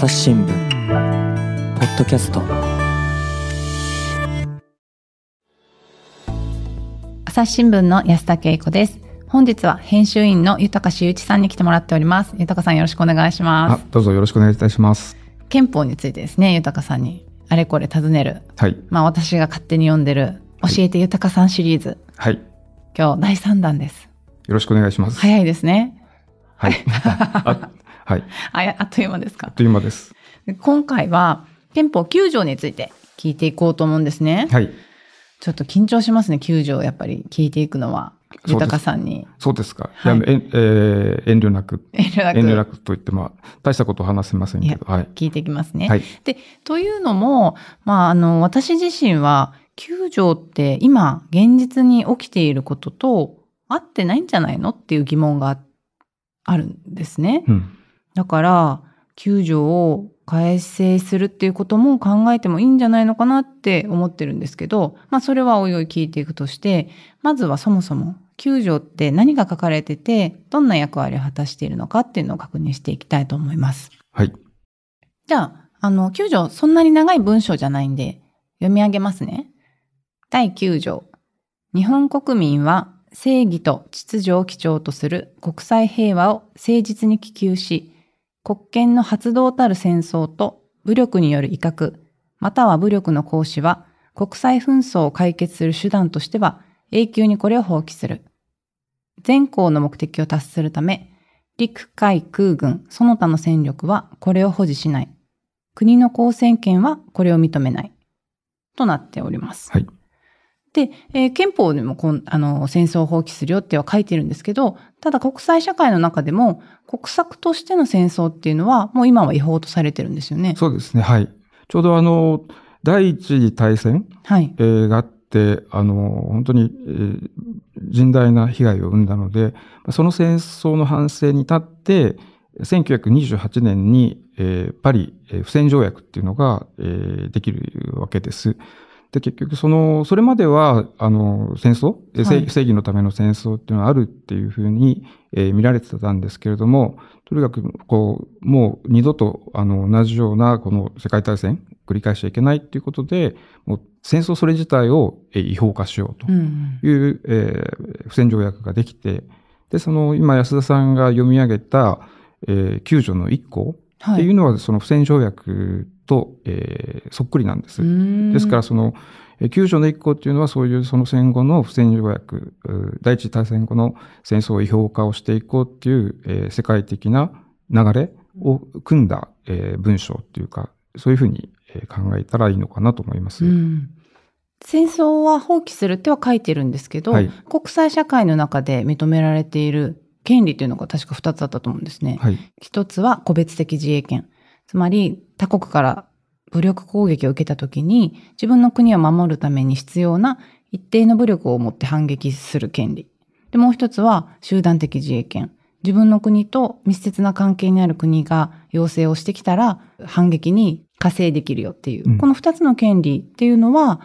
朝日新聞ポッドキャスト。朝日新聞の安田恵子です。本日は編集員の豊修一さんに来てもらっております。豊さんよろしくお願いします。どうぞよろしくお願いいたします。憲法についてですね豊さんにあれこれ尋ねる。はい。まあ私が勝手に読んでる教えて豊さんシリーズ、はい。今日第3弾です。よろしくお願いします。早いですね。はい。あはい。あやあっという間ですか。あっという間です。今回は憲法9条について聞いていこうと思うんですね、はい。ちょっと緊張しますね9条やっぱり聞いていくのは。豊さんに。そうですか、はい。えんえー遠慮なく。遠慮なく。遠慮なくと言ってまあ大したことは話せませんけど。はい。聞いていきますね。はい。で、というのも、まあ、あの、私自身は、9条って今、現実に起きていることと合ってないんじゃないのっていう疑問がああるんですね。うんだから、9条を改正するっていうことも考えてもいいんじゃないのかなって思ってるんですけど、まあ、それはおいおい聞いていくとして、まずはそもそも、9条って何が書かれてて、どんな役割を果たしているのかっていうのを確認していきたいと思います。はいじゃあ、あの、9条、そんなに長い文章じゃないんで、読み上げますね。第9条。日本国民は正義と秩序を基調とする国際平和を誠実に希求し、国権の発動たる戦争と武力による威嚇、または武力の行使は国際紛争を解決する手段としては永久にこれを放棄する。全項の目的を達するため、陸海空軍その他の戦力はこれを保持しない。国の公選権はこれを認めない。となっております。はいで、えー憲法でもこんあの戦争を放棄するよっては書いてるんですけど、ただ国際社会の中でも国策としての戦争っていうのはもう今は違法とされてるんですよね。そうですねはいちょうどあの第一次大戦、はい。えーがあってあの本当に、えー甚大な被害を生んだのでその戦争の反省に立って1928年に、えーパリ、えー不戦条約っていうのが、えーできるわけです。で、結局、その、それまでは、あの、戦争、はい正義のための戦争っていうのはあるっていうふうに、えー見られてたんですけれども、とにかく、こう、もう二度と、あの、同じような、この世界大戦、繰り返しちゃいけないっていうことで、もう戦争それ自体をえー違法化しようとうん。いう、えー不戦条約ができて、で、その、今安田さんが読み上げた、えー9条の1項はい。っていうのは、その不戦条約と、えーそっくりなんです。ですから、その、えー9条の1項っていうのは、そういうその戦後の不戦条約、う第一次大戦後の戦争を違法化をしていこうっていう、えー世界的な流れを組んだ、えー文章っていうか、そういうふうにえー考えたらいいのかなと思います。うん戦争は放棄するっては書いてるんですけど、はい国際社会の中で認められている権利というのが確か2つあったと思うんですね。はい。一つは個別的自衛権。つまり他国から武力攻撃を受けた時に自分の国を守るために必要な一定の武力を持って反撃する権利。で、もう一つは集団的自衛権。自分の国と密接な関係にある国が要請をしてきたら反撃に加勢できるよっていう。うんこの二つの権利っていうのは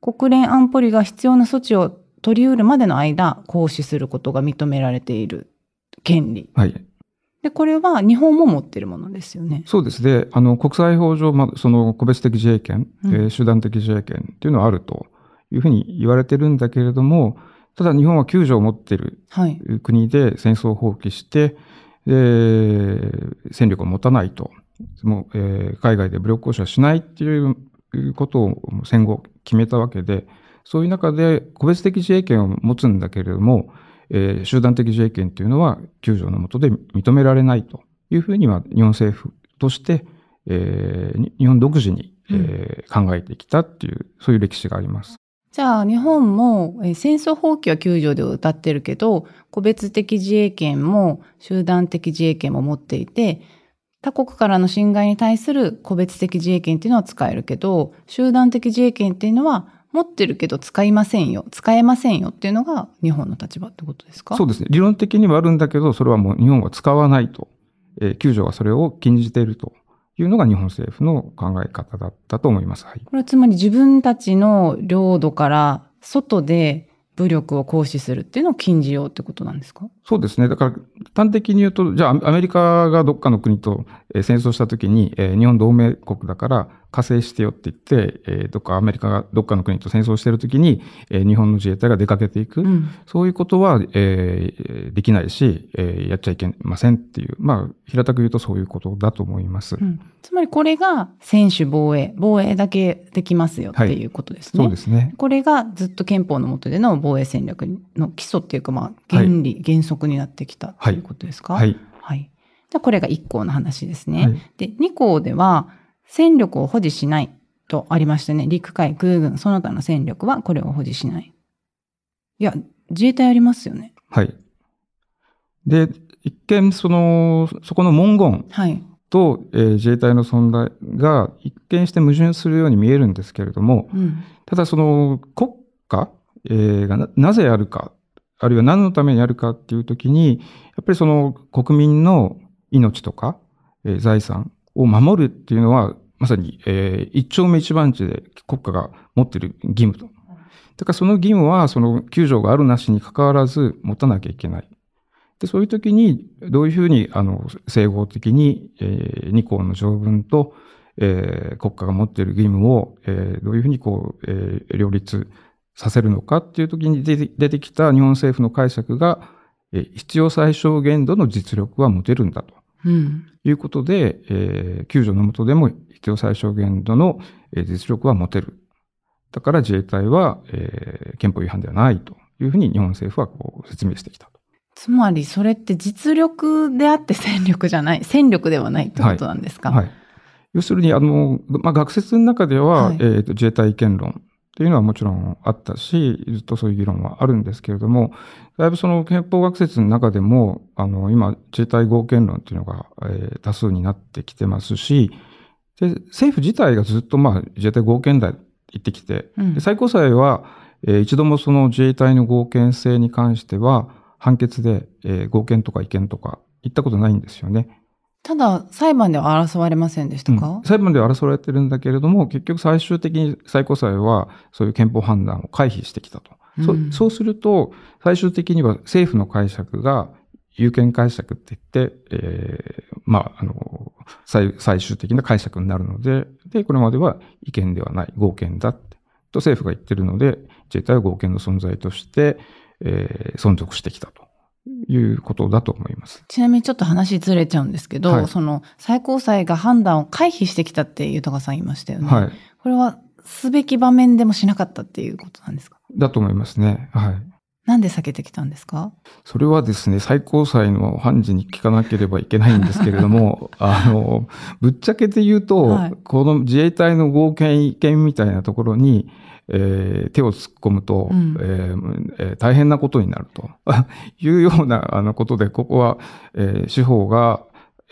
国連安保理が必要な措置を取り得るまでの間行使することが認められている権利。はい。で、これは日本も持ってるものですよね。そうですね。あの、国際法上、まあ、その個別的自衛権、うんえー集団的自衛権っていうのはあるというふうに言われてるんだけれども、ただ日本は救助を持っているはい。国で戦争を放棄して、で戦力を持たないと。もうえー海外で武力行使はしないっていうことを戦後決めたわけで、そういう中で個別的自衛権を持つんだけれども、えー集団的自衛権っていうのは救助の下で認められないというふうには日本政府として、えーに日本独自に、えー考えてきたっていう、そういう歴史があります。じゃあ日本もえー戦争放棄は救助で歌ってるけど、個別的自衛権も集団的自衛権も持っていて、他国からの侵害に対する個別的自衛権っていうのは使えるけど、集団的自衛権っていうのは持ってるけど使いませんよ、使えませんよっていうのが日本の立場ってことですか？そうですね。理論的にはあるんだけど、それはもう日本は使わないと。えー救助がそれを禁じているというのが日本政府の考え方だったと思います。はい。これはつまり自分たちの領土から外で武武力を行使するっていうのを禁じようってことなんですか？そうですね。だから、端的に言うと、じゃあ、アメリカがどっかの国とえー戦争したときに、えー日本同盟国だから、加勢してよって言って、えーどっかアメリカがどっかの国と戦争してるときに、えー日本の自衛隊が出かけていく。うん。そういうことは、えーできないし、えーやっちゃいけませんっていう、まあ、平たく言うとそういうことだと思います。うんつまりこれが専守防衛、防衛だけできますよっていうことですね。そうですね。これがずっと憲法の下での防衛戦略の基礎っていうか、まあ、原理、原則になってきたということですか？はい。はい。じゃあこれが1項の話ですね。はいで、2項では、戦力を保持しないとありましてね、陸海空軍、その他の戦力はこれを保持しない。いや、自衛隊ありますよね。はい。で、一見、その、そこの文言はい。と、えー自衛隊の存在が一見して矛盾するように見えるんですけれども、うん。ただその国家、えーがななぜあるか、あるいは何のためにあるかっていうときに、やっぱりその国民の命とか、えー財産を守るっていうのは、まさに、えー一丁目一番地で国家が持っている義務と。だからその義務は、その救助があるなしに関わらず持たなきゃいけない。で、そういう時に、どういうふうに、あの、整合的に、えー二項の条文と、えー国家が持っている義務を、えーどういうふうにこう、えー両立させるのかっていう時に出て出てきた日本政府の解釈が、えー必要最小限度の実力は持てるんだとうん。いうことで、えー救助の下でも必要最小限度のえー実力は持てる。だから自衛隊は、えー憲法違反ではないというふうに日本政府はこう説明してきたと。つまりそれって実力であって戦力じゃない、戦力ではないってことなんですか？はい。要するに、あの、まあ、学説の中では、はいえーと自衛隊違憲論っていうのはもちろんあったし、ずっとそういう議論はあるんですけれども、だいぶその憲法学説の中でも、あの、今、自衛隊合憲論っていうのが、えー多数になってきてますし、で、政府自体がずっと、まあ、自衛隊合憲だ言ってきて、うんで最高裁は、えー一度もその自衛隊の合憲性に関しては、判決で、えー合憲とか違憲とか言ったことないんですよね。ただ、裁判では争われませんでしたか、うん。裁判では争われてるんだけれども、結局最終的に最高裁はそういう憲法判断を回避してきたと。そうん。そうすると、最終的には政府の解釈が有権解釈って言って、えーまあ、あの、最最終的な解釈になるので、で、これまでは違憲ではない、合憲だって、と政府が言ってるので、自衛隊は合憲の存在として、えー存続してきたということだと思います。ちなみにちょっと話ずれちゃうんですけど、はいその最高裁が判断を回避してきたって豊さん言いましたよね。はい。これはすべき場面でもしなかったっていうことなんですか？だと思いますね。はい。なんで避けてきたんですか？それはですね、最高裁の判事に聞かなければいけないんですけれども、あの、ぶっちゃけて言うと、はいこの自衛隊の合憲違憲みたいなところに、えー手を突っ込むと、うん。えーえー大変なことになると。いうようなあのことで、ここは、えー司法が、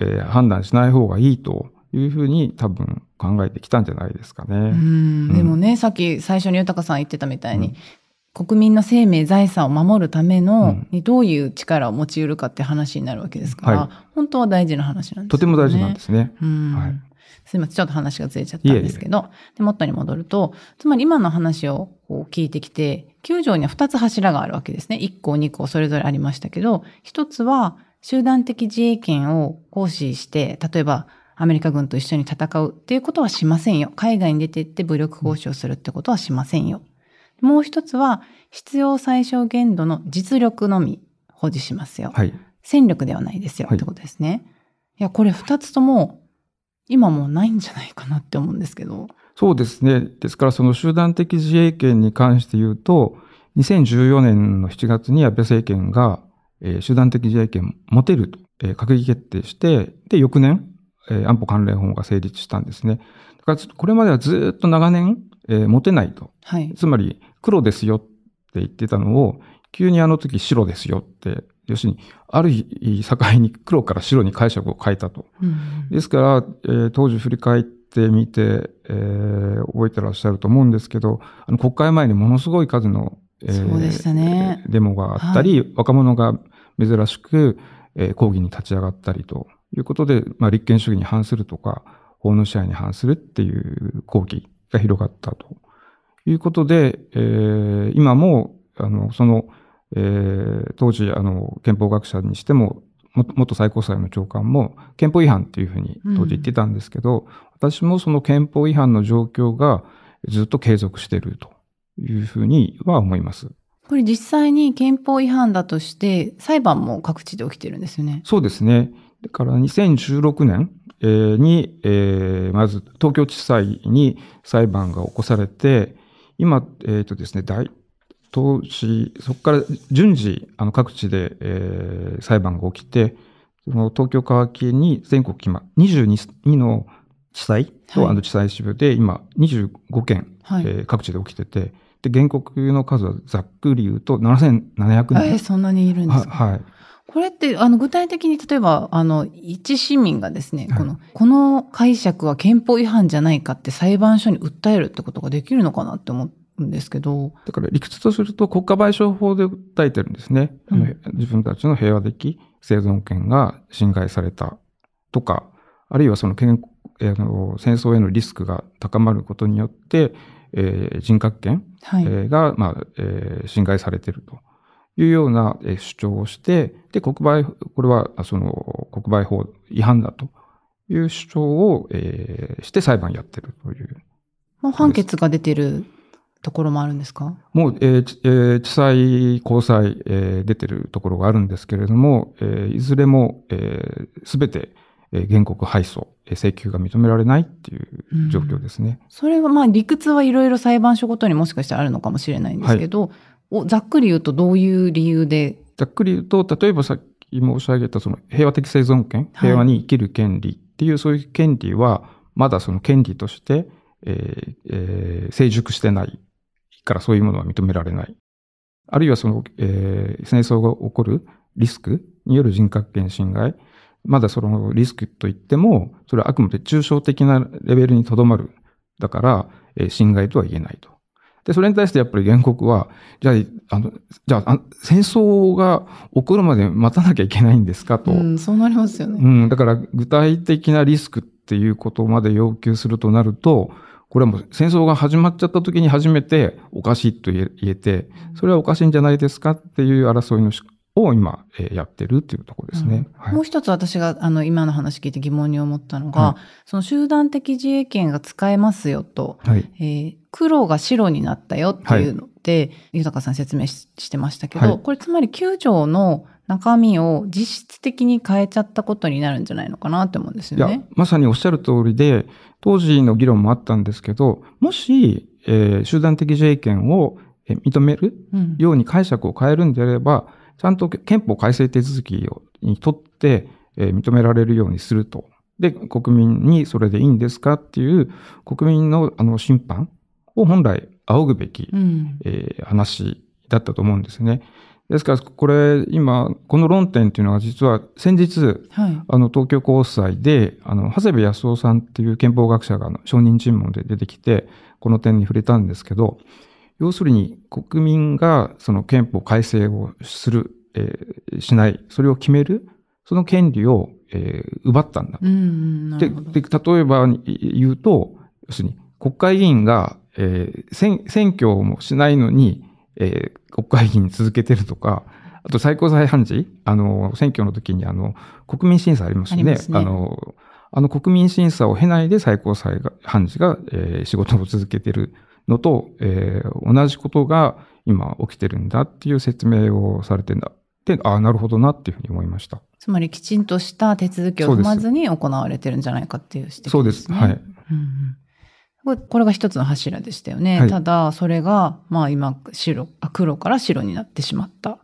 えー判断しない方がいいというふうに多分考えてきたんじゃないですかね。うん。でもね、さっき最初に豊さん言ってたみたいに、国民の生命、財産を守るための、うん。にどういう力を持ち得るかって話になるわけですから、はい。本当は大事な話なんですよね。とても大事なんですね。うん。はいすいません。ちょっと話がずれちゃったんですけど、で元に戻ると、つまり今の話をこう聞いてきて、9条には2つ柱があるわけですね。1項、2項、それぞれありましたけど、1つは集団的自衛権を行使して、例えばアメリカ軍と一緒に戦うっていうことはしませんよ。海外に出て行って武力行使をするってことはしませんよ。もう一つは、必要最小限度の実力のみ保持しますよ。はい。戦力ではないですよ、はいってことですね。いや、これ二つとも、今もうないんじゃないかなって思うんですけど。そうですね。ですから、その集団的自衛権に関して言うと、2014年の7月に安倍政権が、えー集団的自衛権持てると、えー閣議決定して、で、翌年、えー安保関連法が成立したんですね。だから、これまではずっと長年、えー持てないと。はい。つまり、黒ですよって言ってたのを、急にあの時白ですよって、要するに、ある日、境に黒から白に解釈を変えたと。うん。ですから、えー当時振り返ってみて、えー覚えてらっしゃると思うんですけど、あの国会前にものすごい数の、えーそうでしたね。デモがあったり、若者が珍しく、えー抗議に立ち上がったりということで、まあ、立憲主義に反するとか、法の支配に反するっていう抗議が広がったということで、えー今も、あの、その、えー当時、あの、憲法学者にしても、も元最高裁の長官も憲法違反っていうふうに当時言ってたんですけど、私もその憲法違反の状況がずっと継続しているというふうには思います。これ実際に憲法違反だとして裁判も各地で起きてるんですよね。そうですね。だから2016年えーに、えーまず東京地裁に裁判が起こされて、今、えっ、とですね、大当時、そこから順次、あの各地で、えー裁判が起きて、その東京川木に全国今、22の地裁と、はいあの地裁支部で今25件、はい。えー各地で起きてて、で、原告の数はざっくり言うと7700人。えーそんなにいるんですか？ははい。これって、あの、具体的に、例えば、あの、一市民がですね、はいこの、この解釈は憲法違反じゃないかって裁判所に訴えるってことができるのかなって思うんですけど、だから理屈とすると国家賠償法で訴えてるんですね。うん自分たちの平和的生存権が侵害されたとか、あるいはその健えーあの戦争へのリスクが高まることによって、えー人格権、はい。えーが、まあえー侵害されているというようなえー主張をして、で、国売、これはあその国売法違反だという主張を、えーして裁判やってるというもう判決が出てるところもあるんですか？もう、えーちえー地裁、高裁、えー出てるところがあるんですけれども、えーいずれもすべて、えー原告敗訴、えー請求が認められないっていう状況ですね。それはまあ理屈はいろいろ裁判所ごとにもしかしたらあるのかもしれないんですけど、おざっくり言うとどういう理由で、ざっくり言うと、例えばさっき申し上げたその平和的生存権、はい。平和に生きる権利っていうそういう権利は、まだその権利として、えーえー成熟してないからそういうものは認められない。あるいはその、えー戦争が起こるリスクによる人格権侵害、まだそのリスクといっても、それはあくまで抽象的なレベルにとどまる。だから、えー侵害とは言えないと。で、それに対してやっぱり原告は、じゃあ、あの、じゃあ、あ戦争が起こるまで待たなきゃいけないんですか？と。うん、そうなりますよね。うん、だから具体的なリスクっていうことまで要求するとなると、これはもう戦争が始まっちゃった時に初めておかしいと言えて、それはおかしいんじゃないですかっていう争いのしを今、えーやってるっていうところですね。はい。もう一つ私があの今の話聞いて疑問に思ったのが、はその集団的自衛権が使えますよと、はい。えー黒が白になったよっていうのって、豊さん説明ししてましたけど、はい。これつまり9条の中身を実質的に変えちゃったことになるんじゃないのかなって思うんですいやよね。、まさにおっしゃる通りで、当時の議論もあったんですけど、もし、えー集団的自衛権をえー認めるうんように解釈を変えるんであれば、ちゃんと憲法改正手続きをにとって、えー認められるようにすると。で、国民にそれでいいんですかっていう国民のあの審判を本来仰ぐべき、うんえー話だったと思うんですね。ですから、これ、今、この論点っていうのは実は先日、はい。あの、東京高裁で、あの、長谷部康夫さんっていう憲法学者が証人尋問で出てきて、この点に触れたんですけど、要するに国民がその憲法改正をする、えーしない、それを決める、その権利を、えー奪ったんだ。うんで。で、例えばに言うと、要するに国会議員が、えー選選挙もしないのに、えー国会議員続けてるとか、あと最高裁判事、あの、選挙の時にあの、国民審査ありますよね。あねの、あの国民審査を経ないで最高裁が判事が、えー仕事を続けてるのと、えー同じことが今起きてるんだっていう説明をされてんだ。で、ああ、なるほどなっていうふうに思いました。つまりきちんとした手続きを踏まずに行われてるんじゃないかっていう指摘ですね。そうです。はい。うんうんこれが一つの柱でしたよね。はいただ、それが、まあ今、白、あ黒から白になってしまったっ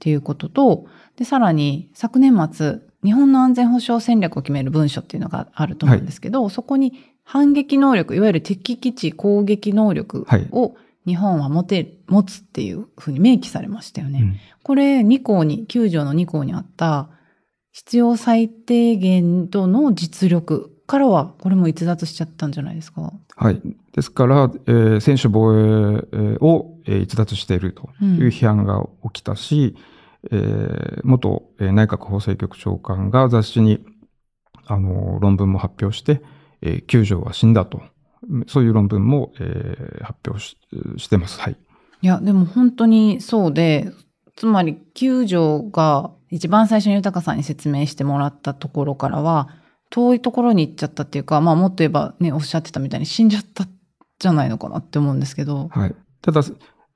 ていうことと、で、さらに昨年末、日本の安全保障戦略を決める文書っていうのがあると思うんですけど、そこに反撃能力、いわゆる敵基地攻撃能力を日本は持て、持つっていうふうに明記されましたよね。うんこれ2項に、9条の2項にあった必要最低限度の実力からは、これも逸脱しちゃったんじゃないですか。はい。ですから、えー専守防衛えーを、えー逸脱しているという批判が起きたし、えー元、えー内閣法制局長官が雑誌に、あの、論文も発表して、えー、九条は死んだと。そういう論文も、えー発表ししてます。はい。いや、でも本当にそうで、つまり救助が一番最初に豊さんに説明してもらったところからは、遠いところに行っちゃったっていうか、まあもっと言えばね、おっしゃってたみたいに死んじゃったじゃないのかなって思うんですけど。はい。ただ、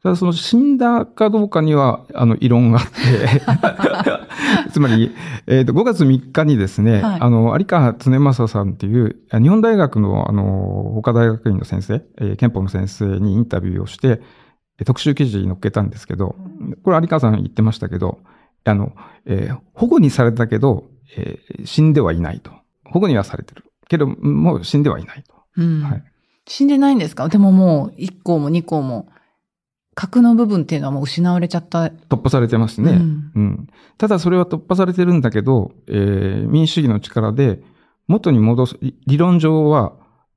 ただその死んだかどうかには、あの、異論があって、つまり、えっ、と、5月3日にですね、はいあの、有川常正さんっていう、日本大学の、あの、法科大学院の先生、えー憲法の先生にインタビューをして、えー特集記事に載っけたんですけど、これ有川さん言ってましたけど、あの、えー保護にされたけど、えー死んではいないと。保護にはされてる。けど、もう死んではいないと。うんはい死んでないんですか？でももう1項も2項も、核の部分っていうのはもう失われちゃった。突破されてますね。うんうん、ただそれは突破されてるんだけど、えー民主主義の力で元に戻す、理理論上は、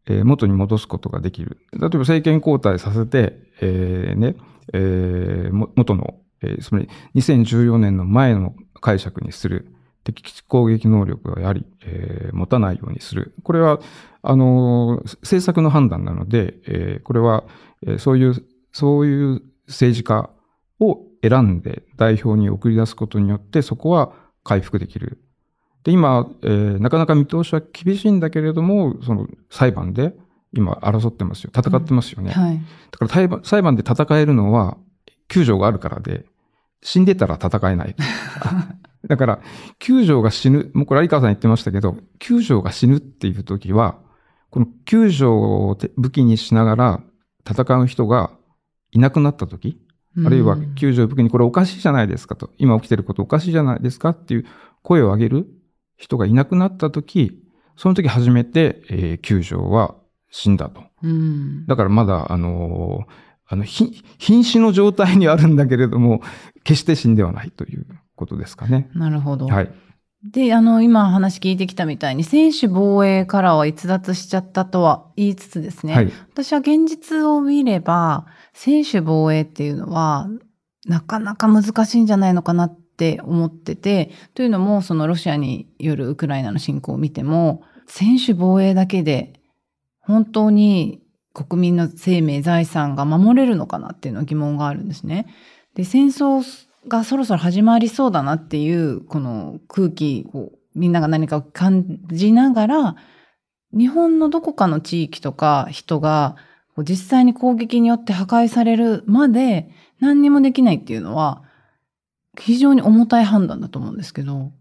えー元に戻すことができる。例えば政権交代させて、えーね、えーも元の、えーつまり2014年の前の解釈にする。敵基地攻撃能力をやはり、えー持たないようにする。これは、あのー政策の判断なので、えーこれは、えーそういう、そういう政治家を選んで代表に送り出すことによって、そこは回復できる。で、今、えーなかなか見通しは厳しいんだけれども、その裁判で今争ってますよ。戦ってますよね。はい。だから裁判裁判で戦えるのは、救助があるからで、死んでたら戦えない。だから、救助が死ぬ、もうこれ有川さん言ってましたけど、救助が死ぬっていう時は、この救助を武器にしながら戦う人がいなくなった時、あるいは救助を武器にこれおかしいじゃないですかと、今起きてることおかしいじゃないですかっていう声を上げる人がいなくなった時、その時初めて、えー救助は死んだと。うん。だからまだ、あのーあの、ひ瀕死の状態にあるんだけれども、決して死んではないということですかね。なるほど。はい。で、あの、今話聞いてきたみたいに、選手防衛からは逸脱しちゃったとは言いつつですね、はい。私は現実を見れば、選手防衛っていうのは、なかなか難しいんじゃないのかなって思ってて、というのも、そのロシアによるウクライナの侵攻を見ても、選手防衛だけで、本当に国民の生命、財産が守れるのかなっていうのは疑問があるんですね。で、戦争がそろそろ始まりそうだなっていう、この空気を、みんなが何かを感じながら、日本のどこかの地域とか人が、実際に攻撃によって破壊されるまで何にもできないっていうのは、非常に重たい判断だと思うんですけど。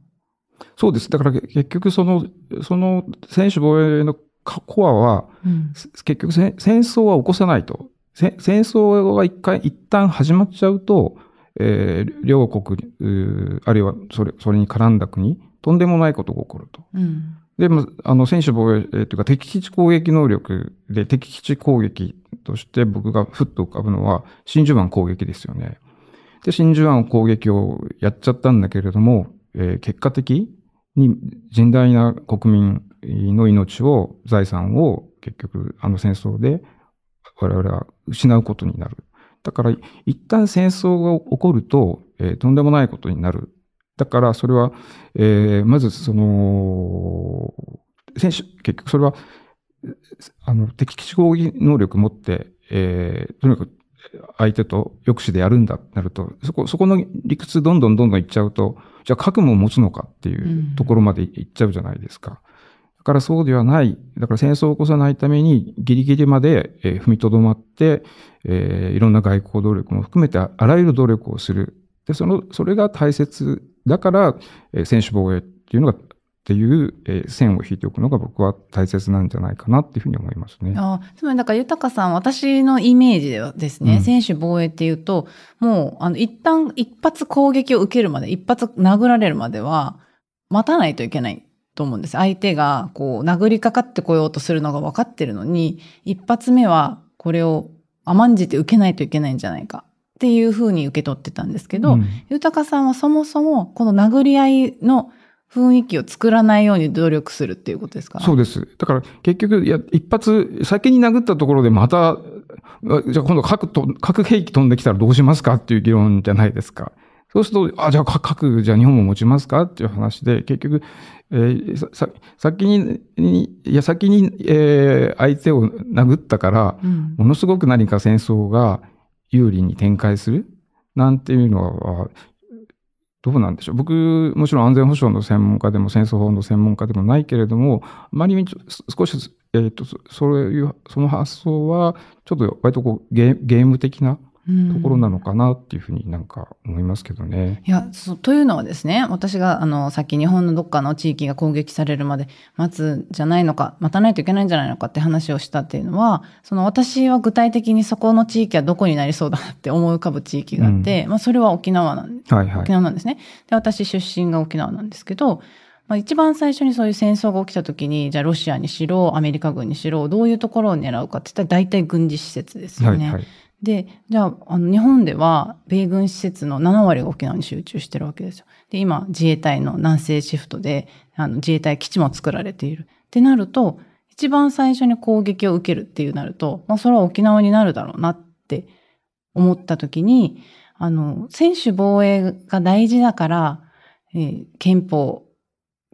そうです。だから結局その、その選手防衛のコアは、うん。結局せ戦争は起こさないと。せ戦争が一回、一旦始まっちゃうと、えー両国、あるいはそれ、それに絡んだ国、とんでもないことが起こると。うん。で、まあの、選手防衛、えーというか、敵基地攻撃能力で、敵基地攻撃として僕がふっと浮かぶのは、真珠湾攻撃ですよね。で、真珠湾攻撃をやっちゃったんだけれども、えー結果的に甚大な国民の命を、財産を結局、あの戦争で我々は失うことになる。だから、一旦戦争が起こると、えーとんでもないことになる。だから、それは、えーまず、その、選手、結局それは、あの、敵基地攻撃能力持って、えーとにかく相手と抑止でやるんだってなると、そこ、そこの理屈どんどんどんどんいっちゃうと、じゃあ核も持つのかっていうところまでいっちゃうじゃないですか。だからそうではない。だから戦争を起こさないためにギリギリまで、えー踏みとどまって、えーいろんな外交努力も含めてあらゆる努力をする。で、その、それが大切だから、えー選手防衛っていうのが、っていう、えー線を引いておくのが僕は大切なんじゃないかなっていうふうに思いますね。あつまり、だから、豊さん、私のイメージではですね、うん選手防衛っていうと、もう、あの、一旦、一発攻撃を受けるまで、一発殴られるまでは、待たないといけないと思うんです。相手が、こう、殴りかかってこようとするのが分かってるのに、一発目は、これを甘んじて受けないといけないんじゃないか、っていうふうに受け取ってたんですけど、うん豊さんはそもそも、この殴り合いの雰囲気を作らないように努力するっていうことですか？そうです。だから結局、いや、一発、先に殴ったところでまた、あじゃあ今度核と、核兵器飛んできたらどうしますか？っていう議論じゃないですか。そうすると、あ、じゃあ核、じゃあ日本も持ちますか？っていう話で、結局、えーさ、さ先に、にいや、先に、えー相手を殴ったから、うん。ものすごく何か戦争が有利に展開する？なんていうのは、どうなんでしょう？僕、もちろん安全保障の専門家でも戦争法の専門家でもないけれども、あまりに少し、えっ、と、そういう、その発想は、ちょっと割とこうゲゲーム的なところなのかなっていうふうになんか思いますけどね。いや、そう、というのはですね、私が、あの、さっき日本のどっかの地域が攻撃されるまで待つじゃないのか、待たないといけないんじゃないのかって話をしたっていうのは、その私は具体的にそこの地域はどこになりそうだなって思い浮かぶ地域があって、まあそれは沖縄なんはいはい沖。縄なんですね。で、私出身が沖縄なんですけど、まあ、一番最初にそういう戦争が起きた時に、じゃあロシアにしろ、アメリカ軍にしろ、どういうところを狙うかって言ったら大体軍事施設ですよね。はいはい。で、じゃあ、あの、日本では、米軍施設の7割が沖縄に集中してるわけですよ。で、今、自衛隊の南西シフトで、あの、自衛隊基地も作られている。ってなると、一番最初に攻撃を受けるっていうなると、まあ、それは沖縄になるだろうなって思った時に、あの、専守防衛が大事だから、えー憲法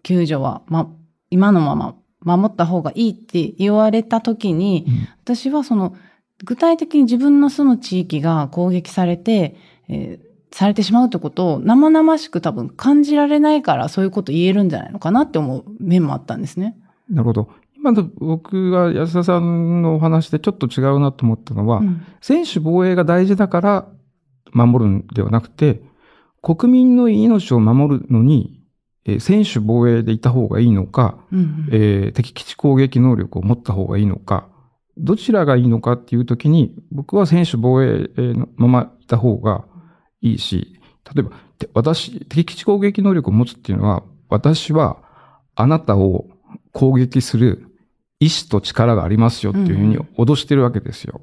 9条は、ま、今のまま守った方がいいって言われた時に、うん私はその、具体的に自分の住む地域が攻撃されて、えーされてしまうってことを生々しく多分感じられないからそういうこと言えるんじゃないのかなって思う面もあったんですね。なるほど。今の僕が安田さんのお話でちょっと違うなと思ったのは、うん専守防衛が大事だから守るんではなくて、国民の命を守るのに、えー専守防衛でいた方がいいのか、うんうんえー敵基地攻撃能力を持った方がいいのか、どちらがいいのかっていうときに、僕は専守防衛のままいた方がいいし、例えば、私、敵基地攻撃能力を持つっていうのは、私はあなたを攻撃する意志と力がありますよっていうふうに脅してるわけですよ。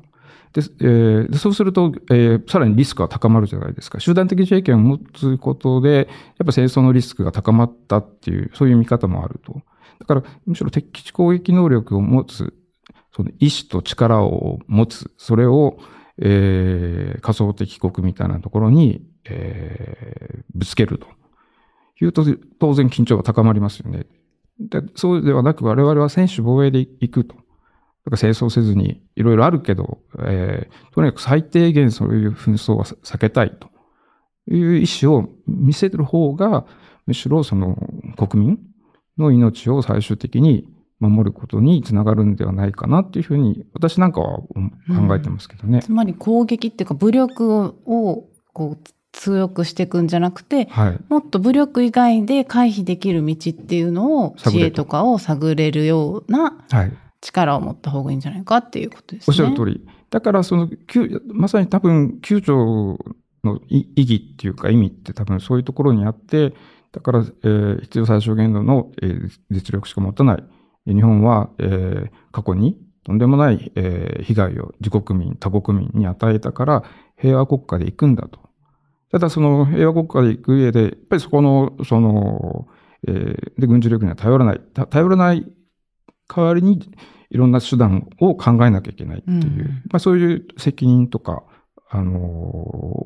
でえーでそうすると、えーさらにリスクが高まるじゃないですか。集団的自衛権を持つことで、やっぱ戦争のリスクが高まったっていう、そういう見方もあると。だから、むしろ敵基地攻撃能力を持つ、その意志と力を持つ、それを、えー仮想敵国みたいなところに、えーぶつけるというと、当然緊張が高まりますよね。でそうではなく、我々は専守防衛で行くと。だから戦争せずに、いろいろあるけど、えーとにかく最低限そういう紛争は避けたいという意思を見せる方が、むしろその国民の命を最終的に守ることにつながるんではないかなっていうふうに、私なんかは考えてますけどね。つまり攻撃っていうか武力ををこう強くしていくんじゃなくて、はい。もっと武力以外で回避できる道っていうのを、知恵とかを探れるようなはい。力を持った方がいいんじゃないかっていうことですね。おっしゃる通り。だから、その、九まさに多分、9条の意意義っていうか意味って多分そういうところにあって、だから、えー必要最小限度の、えー実力しか持たない日本は、えー過去にとんでもない、えー被害を自国民、他国民に与えたから、平和国家で行くんだと。ただ、その平和国家で行く上で、やっぱりそこの、その、えーで、軍事力には頼らない。た頼らない代わりに、いろんな手段を考えなきゃいけないっていう、うんまあそういう責任とか、あのー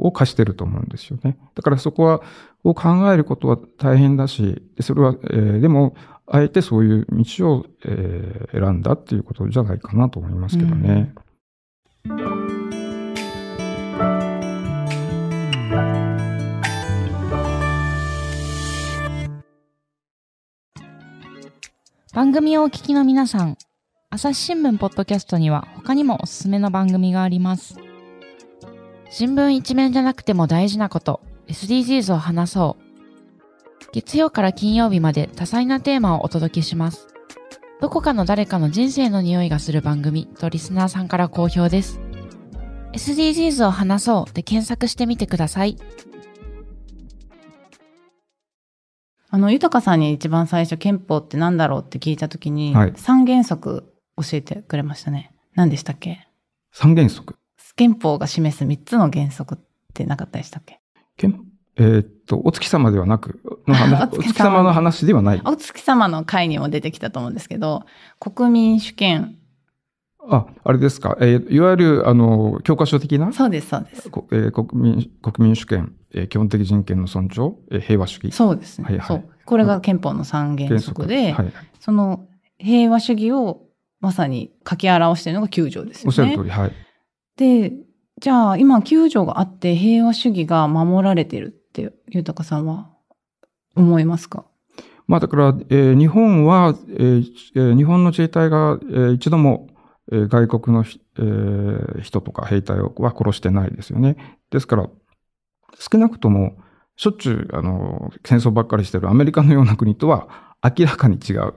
を課してると思うんですよね。だからそこは、を考えることは大変だし、でそれは、えーでも、あえてそういう道を、えー選んだっていうことじゃないかなと思いますけどね。番組をお聞きの皆さん、朝日新聞ポッドキャストには他にもおすすめの番組があります。新聞一面じゃなくても大事なこと、SDGs を話そう。月曜から金曜日まで多彩なテーマをお届けします。どこかの誰かの人生の匂いがする番組とリスナーさんから好評です。SDGs を話そうで検索してみてください。あの、豊さんに一番最初憲法って何だろうって聞いたときに、はい三原則教えてくれましたね。何でしたっけ？三原則。憲法が示す三つの原則ってなかったでしたっけ？憲えーっと、お月様ではなく、の話 お月様の話ではない。お月様の会にも出てきたと思うんですけど、国民主権。あ、あれですか。えーいわゆる、あの、教科書的な？そうです、そうです。こえー国民、国民主権、えー基本的人権の尊重、えー平和主義。そうですね。はいはい。これが憲法の三原則で、はい。その平和主義をまさに書き表しているのが9条ですよね。おっしゃる通り、はい。で、じゃあ今9条があって平和主義が守られてるって豊さんは思いますか？まあだから、えー日本は、えー日本の自衛隊が、えー一度も、えー外国の、えー人とか兵隊は殺してないですよね。ですから、少なくとも、しょっちゅう、あの、戦争ばっかりしてるアメリカのような国とは明らかに違う。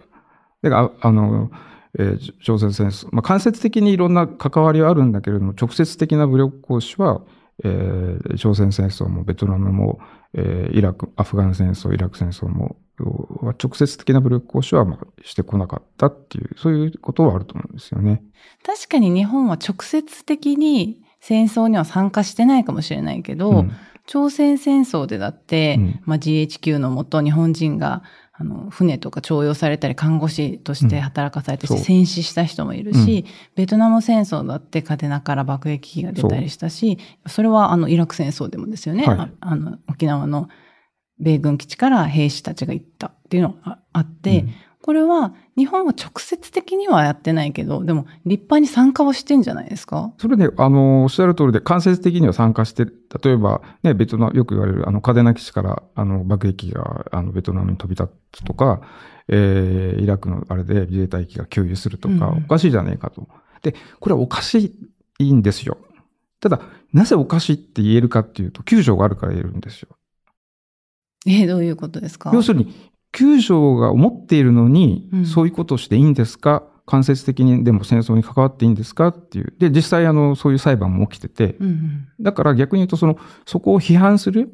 だから、ああの、えー朝鮮戦争、まあ、間接的にいろんな関わりはあるんだけれども、直接的な武力行使は、えー朝鮮戦争もベトナムも、えーイラク、アフガン戦争、イラク戦争も、は直接的な武力行使はまあしてこなかったっていう、そういうことはあると思うんですよね。確かに日本は直接的に戦争には参加してないかもしれないけど、うん朝鮮戦争でだって、うんまあ、GHQ のもと日本人があの船とか徴用されたり看護師として働かされてそう。戦死した人もいるし、ベトナム戦争だって嘉手納から爆撃機が出たりしたしそれはあのイラク戦争でもですよね、はい。ああの沖縄の米軍基地から兵士たちが行ったっていうのがあって、うんこれは日本は直接的にはやってないけどでも立派に参加はしてんじゃないですか？それで、あの、おっしゃる通りで、間接的には参加してる。例えば、ね、ベトナム、よく言われる、あの、嘉手納基地から、あの、爆撃機が、あの、ベトナムに飛び立つとか、えーイラクのあれで自衛隊機が給油するとか、うんおかしいじゃねえかと。で、これはおかしいんですよ。ただ、なぜおかしいって言えるかっていうと、救助があるから言えるんですよ。えどういうことですか？要するに、救助が思っているのに、うんそういうことをしていいんですか？間接的にでも戦争に関わっていいんですか？っていう。で、実際、あの、そういう裁判も起きてて、うんうんだから逆に言うと、その、そこを批判する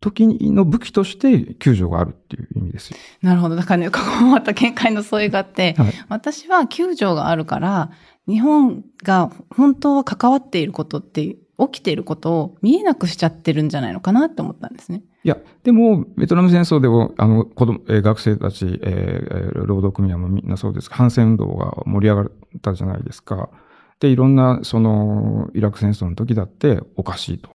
時の武器として救助があるっていう意味ですよ。なるほど。だからね、ここもまた見解の相違があって、はい私は9条があるから、日本が本当は関わっていることって、起きていることを見えなくしちゃってるんじゃないのかなって思ったんですね。いや、でも、ベトナム戦争でも、あの、子供、え学生たち、えー労働組合もみんなそうですが、反戦運動が盛り上がったじゃないですか。で、いろんな、その、イラク戦争の時だっておかしいと。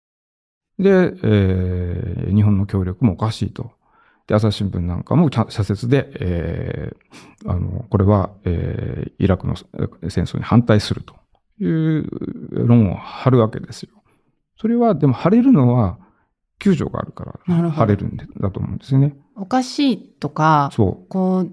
で、えー日本の協力もおかしいと。で、朝日新聞なんかも社説で、えーあの、これは、えーイラクの戦争に反対するという論を張るわけですよ。それは、でも張れるのは、救助があるから、なるほど張れるんでだと思うんですよね。おかしいとか、そこう、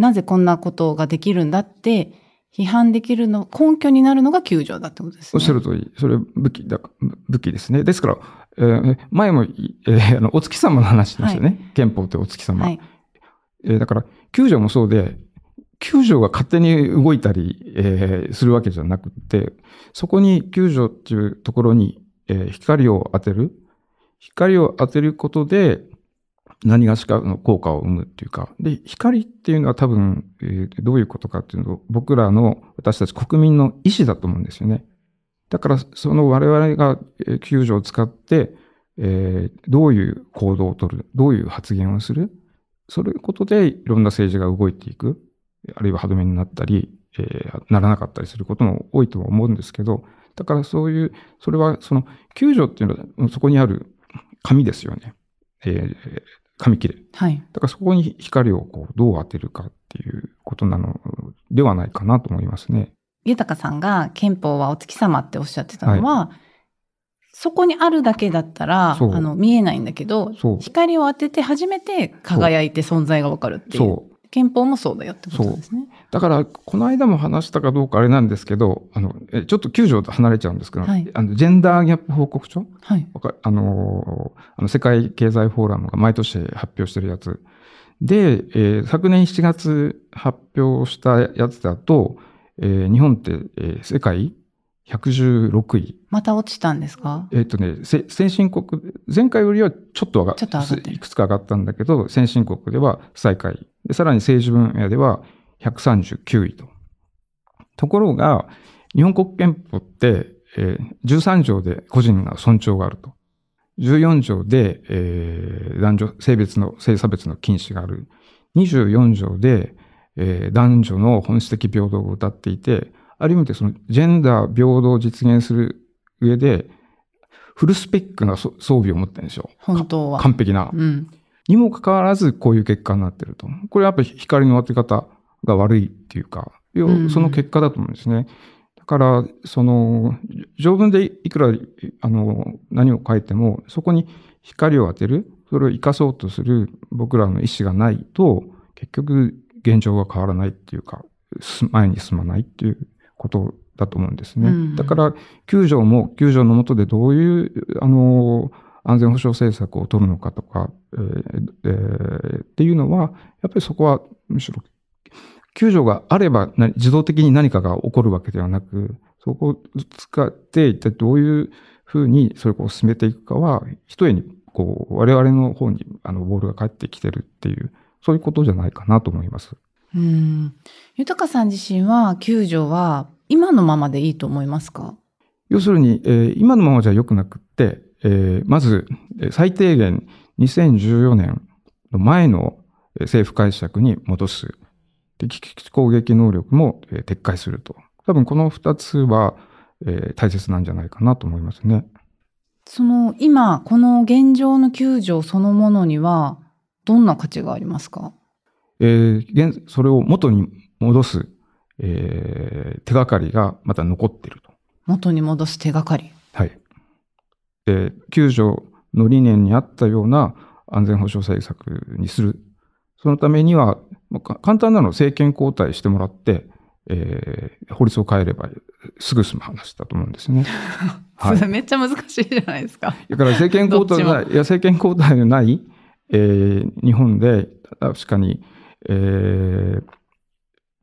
なぜこんなことができるんだって、批判できるの、根拠になるのが9条だってことですう。おね。っしゃる通り、それ武器だ、武器ですね。ですから、えー前もい、えーあの、お月様の話しましたよね。憲法ってお月様。はい。えーだから、救助もそうで、救助が勝手に動いたり、えーするわけじゃなくて、そこに救助っていうところに、えー光を当てる。光を当てることで、何がしかの効果を生むっていうか。で、光っていうのは多分、えーどういうことかっていうのを、僕らの、私たち国民の意思だと思うんですよね。だから、その我々が救助を使って、えーどういう行動をとる、どういう発言をする、そういうことでいろんな政治が動いていく、あるいは歯止めになったり、えーならなかったりすることも多いとは思うんですけど、だからそういう、それはその救助っていうのはそこにある紙ですよね。えー紙切れ。はい。だからそこに光をこうどう当てるかっていうことなのではないかなと思いますね。豊さんが憲法はお月様っておっしゃってたのは、そこにあるだけだったら、あの、見えないんだけど光を当てて初めて輝いて存在がわかるっていう。そう。憲法もそうだよってことですね。だから、この間も話したかどうかあれなんですけど、あの、えちょっと救助と離れちゃうんですけど、はいあのジェンダーギャップ報告書？はい。あのーあの世界経済フォーラムが毎年発表してるやつ。で、えー昨年7月発表したやつだと、えー日本って、えー世界116位。また落ちたんですか？えっ、とね、せ先進国、前回よりはちょっと上がっと上がってるいくつか上がったんだけど、先進国では最下位。でさらに政治分野では139位と。ところが、日本国憲法って、えー13条で個人が尊重があると。14条で、えー男女、性別の、性差別の禁止がある。24条で、えー男女の本質的平等を謳っていて、ある意味でそのジェンダー平等を実現する上で、フルスペックなそ装備を持ってるんですよ。本当は。完璧な。うん。にもかかわらず、こういう結果になってると。これやっぱり光の当て方が悪いっていうか、その結果だと思うんですね。だから、その、条文でいくら、あの、何を書いても、そこに光を当てる、それを生かそうとする僕らの意思がないと、結局、現状は変わらないっていうか、す前に進まないっていうことだと思うんですね。うんだから、9条も、9条の下でどういう、あの、安全保障政策を取るのかとか、えーえーっていうのは、やっぱりそこはむしろ救助があればな自動的に何かが起こるわけではなく、そこを使って一体どういうふうにそれを進めていくかは、一重にこう我々の方にあのボールが返ってきてるっていう、そういうことじゃないかなと思います。うん。豊さん自身は、救助は今のままでいいと思いますか？要するに、えー今のままじゃ良くなくって、えーまず、えー最低限2014年の前のえー政府解釈に戻す。敵基地攻撃能力も、えー撤回すると。多分この二つは、えー大切なんじゃないかなと思いますね。その、今、この現状の救助そのものには、どんな価値がありますか？えー現それを元に戻す、えー手がかりがまた残っていると。元に戻す手がかり。はい。で、救助の理念に合ったような安全保障政策にする。そのためには、簡単なのは政権交代してもらって、えー法律を変えればすぐ済む話だと思うんですね。はいめっちゃ難しいじゃないですか。だから政権交代ない、いや政権交代のない、えー日本で確かに、えー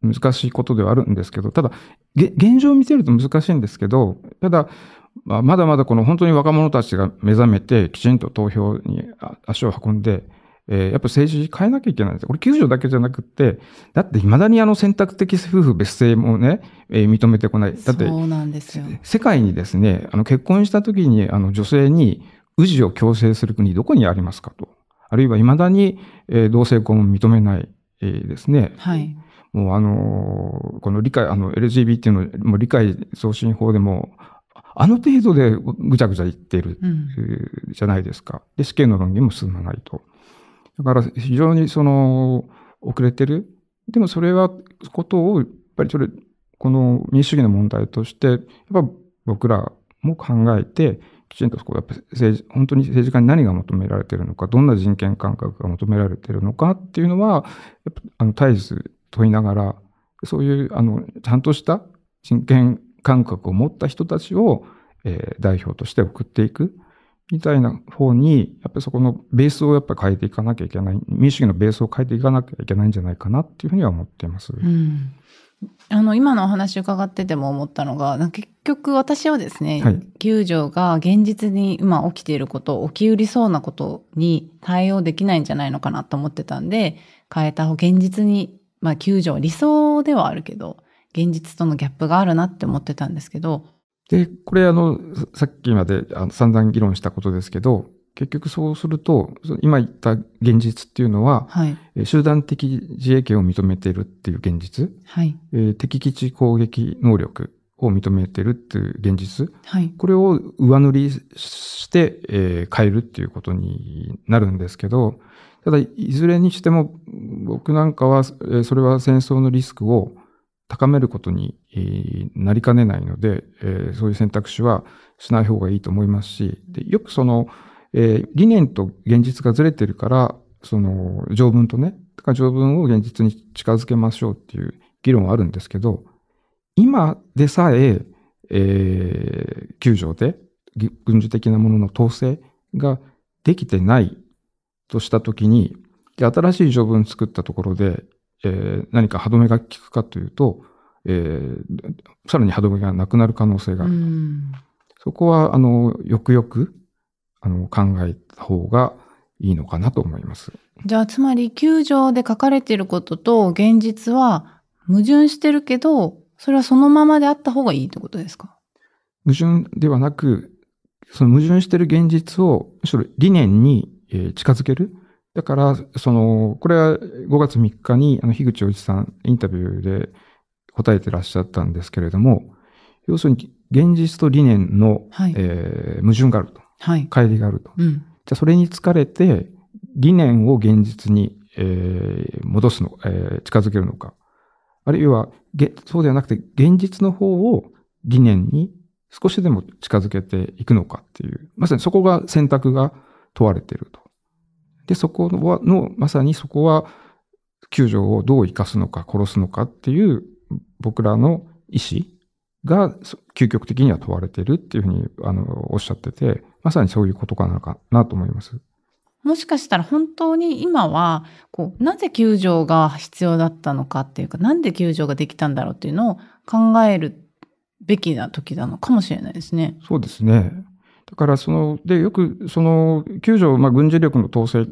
難しいことではあるんですけど、ただ、げ現状を見てると難しいんですけど、ただ、まあ、まだまだこの本当に若者たちが目覚めて、きちんと投票にあ足を運んで、えーやっぱ政治変えなきゃいけないんですよ。これ、救助だけじゃなくって、だって未だにあの選択的夫婦別姓もね、えー認めてこない。だって、そうなんですよ。世界にですね、あの結婚した時にあの女性に氏を強制する国どこにありますかと。あるいは未だに、えー同性婚を認めない、えーですね。はい。もうあのーこの理解、あの LGBT のもう理解増進法でも、あの程度でぐちゃぐちゃ言っているうん。えーじゃないですか。で、死刑の論議も進まないと。だから非常にその遅れてる。でもそれはことを、やっぱりそれ、この民主主義の問題として、やっぱ僕らも考えて、きちんとそこやっぱ政治、本当に政治家に何が求められているのか、どんな人権感覚が求められているのかっていうのは、やっぱあの絶えず問いながら、そういうあのちゃんとした人権感覚を持った人たちを、えー代表として送っていくみたいな方に、やっぱりそこのベースをやっぱ変えていかなきゃいけない、民主主義のベースを変えていかなきゃいけないんじゃないかなっていうふうには思っています。うん。あの、今のお話伺ってても思ったのが、結局私はですね、はい。救助が現実に今起きていること、起きうりそうなことに対応できないんじゃないのかなと思ってたんで、変えた方、現実に、まあ救助は理想ではあるけど、現実とのギャップがあるなって思ってたんですけど、で、これあの、ささっきまであの散々議論したことですけど、結局そうすると、今言った現実っていうのは、はい、えー集団的自衛権を認めているっていう現実、はい、えー敵基地攻撃能力を認めているっていう現実、はい、これを上塗りして、えー変えるっていうことになるんですけど、ただ、いずれにしても、僕なんかは、えーそれは戦争のリスクを高めることにえーなりかねないので、えーそういう選択肢はしない方がいいと思いますし、でよくその、えー理念と現実がずれてるから、その条文とね、だから条文を現実に近づけましょうっていう議論はあるんですけど、今でさえ、えー、救助でぎ軍事的なものの統制ができてないとしたときに、で新しい条文作ったところで、えー何か歯止めが効くかというと、えーさらに歯止めがなくなる可能性があうる。ん。そこは、あの、よくよく、あの、考えた方がいいのかなと思います。じゃあ、つまり、救助で書かれていることと現実は矛盾してるけど、それはそのままであった方がいいってことですか？矛盾ではなく、その矛盾している現実を、むしろ理念にえー近づける。だから、その、これは5月3日に、あの、樋口洋一さん、インタビューで答えてらっしゃったんですけれども、要するに、現実と理念の、はい。えー矛盾があると。はい。乖離があると。うん。じゃあ、それに疲れて、理念を現実に、えー戻すの、えー近づけるのか。あるいは、げそうではなくて、現実の方を理念に少しでも近づけていくのかっていう、まさにそこが選択が問われていると。で、そこはの、まさにそこは、救助をどう生かすのか殺すのかっていう僕らの意思が究極的には問われているっていうふうにあのおっしゃってて、まさにそういうことかなかなと思います。もしかしたら本当に今は、こう、なぜ救助が必要だったのかっていうか、なんで救助ができたんだろうっていうのを考えるべきな時なのかもしれないですね。そうですね。だから、その、で、よく、その、救助、まあ、軍事力の統制っ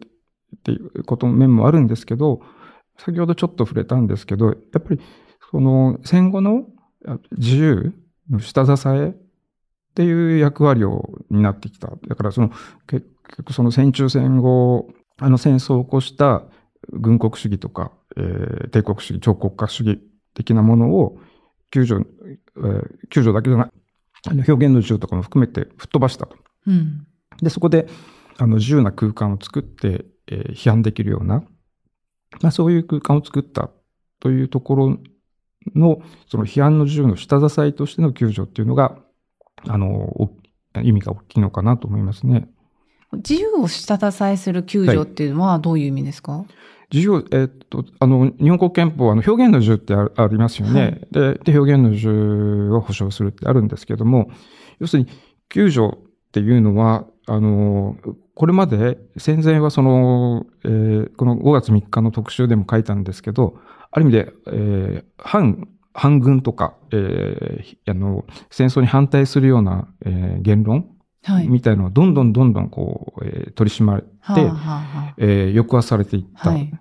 ていうことの面もあるんですけど、先ほどちょっと触れたんですけど、やっぱり、その、戦後の自由の下支えっていう役割を担ってきた。だから、その、結局その戦中戦後、あの戦争を起こした軍国主義とか、えー、帝国主義、超国家主義的なものを救助、えー、救助だけじゃない、あの表現の自由とかも含めて吹っ飛ばしたと。うん、で、そこであの自由な空間を作って、えー、批判できるような、まあ、そういう空間を作ったというところの、その批判の自由の下支えとしての救助っていうのが、あの、意味が大きいのかなと思いますね。自由を下支えする救助っていうのはどういう意味ですか、はい自由、えっと、あの、日本国憲法はあの表現の自由ってありますよね、はい、で。で、表現の自由を保障するってあるんですけども、要するに、救助っていうのは、あの、これまで戦前はその、えー、この5月3日の特集でも書いたんですけど、ある意味で、えー、反、反軍とか、えー、あの、戦争に反対するような、えー、言論みたいのはどんどんどんどんこう、えー、取り締まれて、はあはあ、えー、抑圧されていったん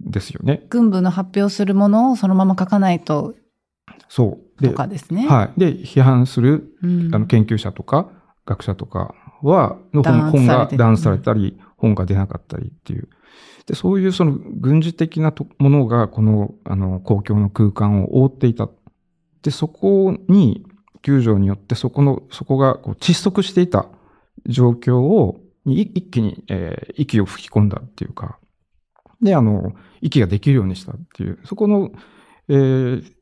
ですよね、はい、軍部の発表するものをそのまま書かないと。そう。とかですね。はい。で、批判する、うん、あの研究者とか学者とかは、の本本が断されたり、本が出なかったりっていう。で、そういうその軍事的なものがこの、あの、公共の空間を覆っていた。で、そこに、救助によってそこの、そこがこう窒息していた状況を、に一気に、えー、息を吹き込んだっていうか、で、あの、息ができるようにしたっていう、そこの、えー、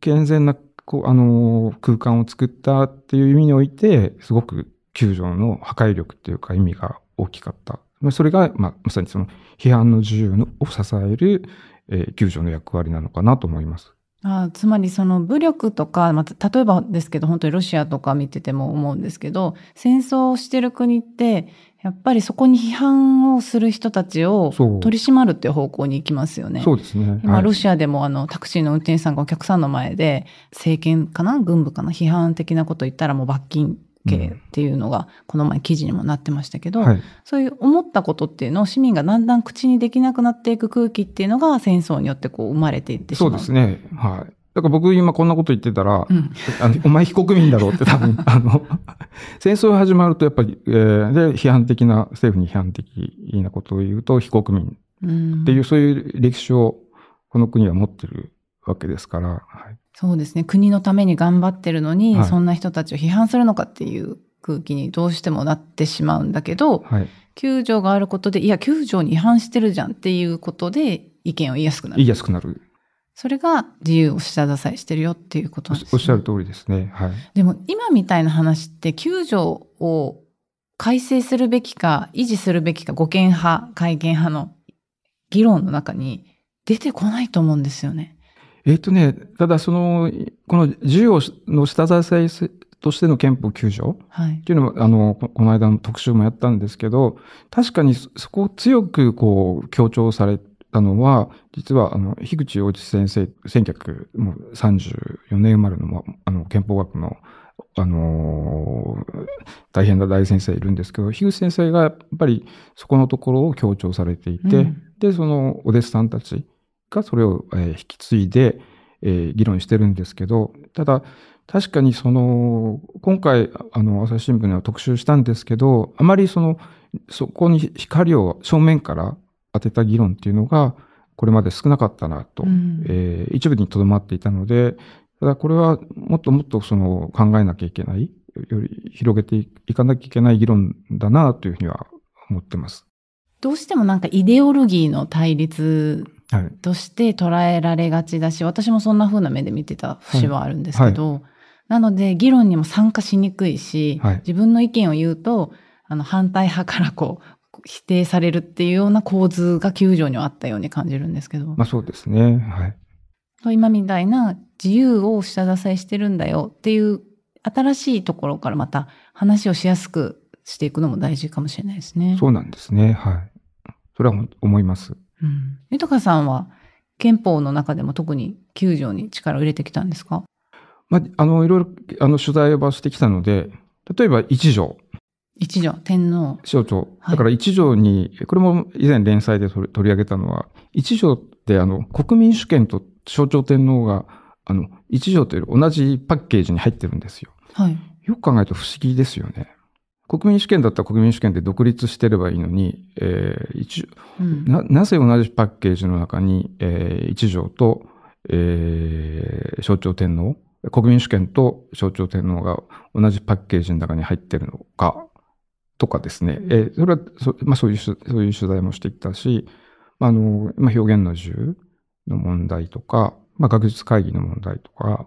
健全な、こう、あの、空間を作ったっていう意味において、すごく救助の破壊力っていうか意味が大きかった。それが、まあ、まさにその批判の自由を支える、えー、救助の役割なのかなと思います。あつまりその武力とか、まあ、例えばですけど本当にロシアとか見てても思うんですけど戦争をしてる国ってやっぱりそこに批判をする人たちを取り締まるっていう方向に行きますよね。そうですね。今、ロシアでもあのタクシーの運転手さんがお客さんの前で政権かな？軍部かな？批判的なこと言ったらもう罰金刑っていうのがこの前記事にもなってましたけど、うんはい、そういう思ったことっていうのを市民がだんだん口にできなくなっていく空気っていうのが戦争によってこう生まれていってしまう。そうですね。はい。だから僕今こんなこと言ってたら、うん、あのお前非国民だろうって多分、あの、戦争が始まるとやっぱり、えー、で、批判的な、政府に批判的なことを言うと非国民っていう、うん、そういう歴史をこの国は持ってるわけですから、はいそうですね。国のために頑張ってるのに、はい、そんな人たちを批判するのかっていう空気にどうしてもなってしまうんだけど、はい、救助があることで、いや、救助に違反してるじゃんっていうことで意見を言いやすくなる。言いやすくなる。それが自由を下支えしてるよっていうことなんです、ね、おっしゃる通りですね。はい。でも今みたいな話って救助を改正するべきか維持するべきか護憲派、改憲派の議論の中に出てこないと思うんですよね。えっ、とね、ただその、この授与の下支えとしての憲法9条っていうのも、はい、あの、この間の特集もやったんですけど、確かにそこを強くこう強調されたのは、実は、あの、樋口洋一先生、1934年生まれの、あの、憲法学の、あのー、大変な大先生いるんですけど、樋口先生がやっぱりそこのところを強調されていて、うん、で、そのお弟子さんたちがそれを、えー、引き継いで、えー、議論してるんですけど、ただ、確かにその、今回、あの、朝日新聞では特集したんですけど、あまりその、そこに光を正面から当てた議論っていうのが、これまで少なかったなと、うん、えー、一部にとどまっていたので、ただこれはもっともっとその考えなきゃいけない、より広げていかなきゃいけない議論だなというふうには思ってます。どうしてもなんかイデオロギーの対立として捉えられがちだし、はい、私もそんな風な目で見てた節はあるんですけど、はいはい、なので、議論にも参加しにくいし、はい自分の意見を言うと、あの、反対派からこう、否定されるっていうような構図が9条にはあったように感じるんですけど、まあそうですね。はい。今みたいな自由を下支えしてるんだよっていう新しいところからまた話をしやすくしていくのも大事かもしれないですね。そうなんですね。はい。それは思います。うん。豊さんは憲法の中でも特に9条に力を入れてきたんですか？まあ、あの、いろいろ、あの、取材はしてきたので、例えば一条、一条、天皇。省庁。はいだから一条に、これも以前連載で取り上げたのは、一条ってあの、国民主権と省庁天皇が、あの、一条という同じパッケージに入ってるんですよ。はい。よく考えると不思議ですよね。国民主権だったら国民主権で独立してればいいのに、えー一うん。ななぜ同じパッケージの中に、えー一条と、えー、象徴天皇、国民主権と象徴天皇が同じパッケージの中に入ってるのか、とかですね。えーそれはそ、まあ、そういうし、そういう取材もしてきたし、まああの、まあ、表現の自由の問題とか、まあ、学術会議の問題とか、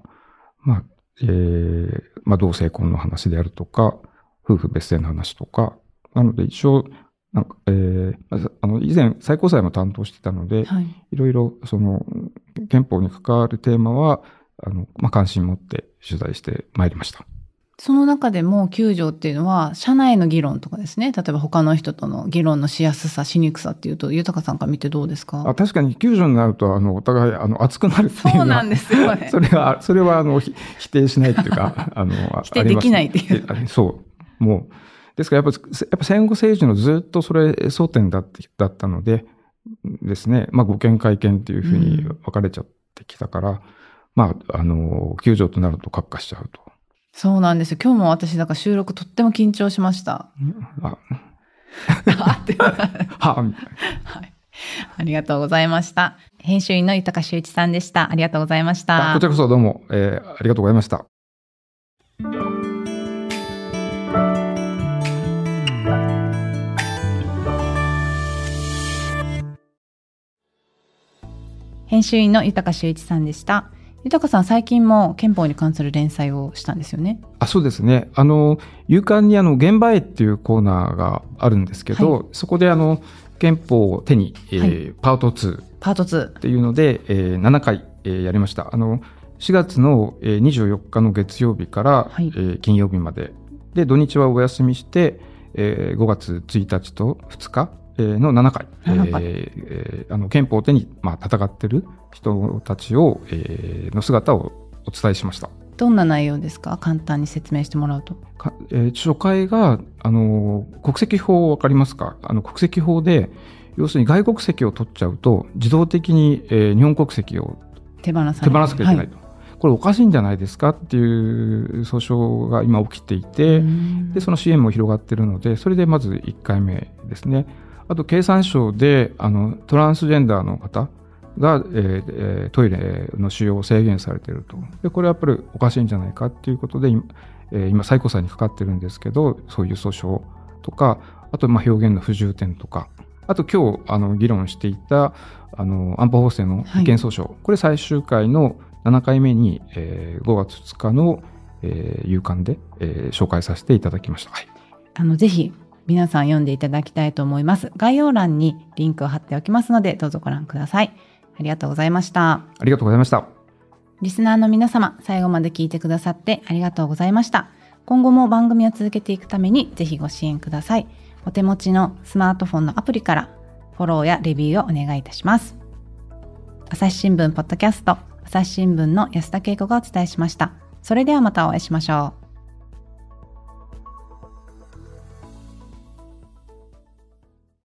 まあ、えーまあ、同性婚の話であるとか、夫婦別姓の話とか、なので一応、なんか、えーまああの、以前最高裁も担当してたので、はい。いろいろ、その、憲法に関わるテーマは、あの、まあ、関心持って取材してまいりました。その中でも9条っていうのは、社内の議論とかですね。例えば他の人との議論のしやすさ、しにくさっていうと、豊さんから見てどうですか？あ確かに救助になると、あの、お互い、あの、熱くなるっていうのは。そうなんですよね それは、それは、あの、ひ否定しないっていうか、あの、あ 否定できないっていうそう。もう、ですから、やっぱ、やっぱ戦後政治のずっとそれ、争点だってだったので、ですね、まあ、護憲会見っていうふうに分かれちゃってきたから、まあ、あの、救助となると閣下しちゃうと。そうなんですよ。今日も私、だから収録とっても緊張しました。あ、あってはあ、みたいな。はい。ありがとうございました。編集員の豊修一さんでした。ありがとうございました。あこちらこそどうも、えーありがとうございました。編集員の豊修一さんでした。豊さん、最近も憲法に関する連載をしたんですよね。あそうですね。あの、勇敢にあの、現場へっていうコーナーがあるんですけど、そこであの、憲法を手に、えーはパート2っパート2。ていうので、えー7回、えーやりました。あの、4月の、えー24日の月曜日から、はいえー金曜日まで。で、土日はお休みして、えー5月1日と2日、えーの7回、7回えーえーあの憲法を手に、まあ、戦ってる人たちを、えーの姿をお伝えしました。どんな内容ですか？簡単に説明してもらうと。かえー初回が、あのー国籍法わかりますか？あの国籍法で、要するに外国籍を取っちゃうと、自動的に、えー日本国籍を手放さ。手放さなきゃいけないはと。これおかしいんじゃないですかっていう訴訟が今起きていて、うんで、その支援も広がってるので、それでまず1回目ですね。あと、経産省で、あの、トランスジェンダーの方が、えーえートイレの使用を制限されていると。で、これはやっぱりおかしいんじゃないかっていうことで、今、えー今最高裁にかかってるんですけど、そういう訴訟とか、あと、まあ、表現の不自由点とか、あと今日、あの、議論していた、あの、安保法制の意見訴訟、これ最終回の7回目に、えー5月2日の、えー、夕刊で、えー紹介させていただきました。はい。あの、ぜひ、皆さん読んでいただきたいと思います。概要欄にリンクを貼っておきますので、どうぞご覧ください。ありがとうございました。ありがとうございました。リスナーの皆様、最後まで聞いてくださってありがとうございました。今後も番組を続けていくために、ぜひご支援ください。お手持ちのスマートフォンのアプリから、フォローやレビューをお願いいたします。朝日新聞ポッドキャスト、朝日新聞の安田恵子がお伝えしました。それではまたお会いしましょう。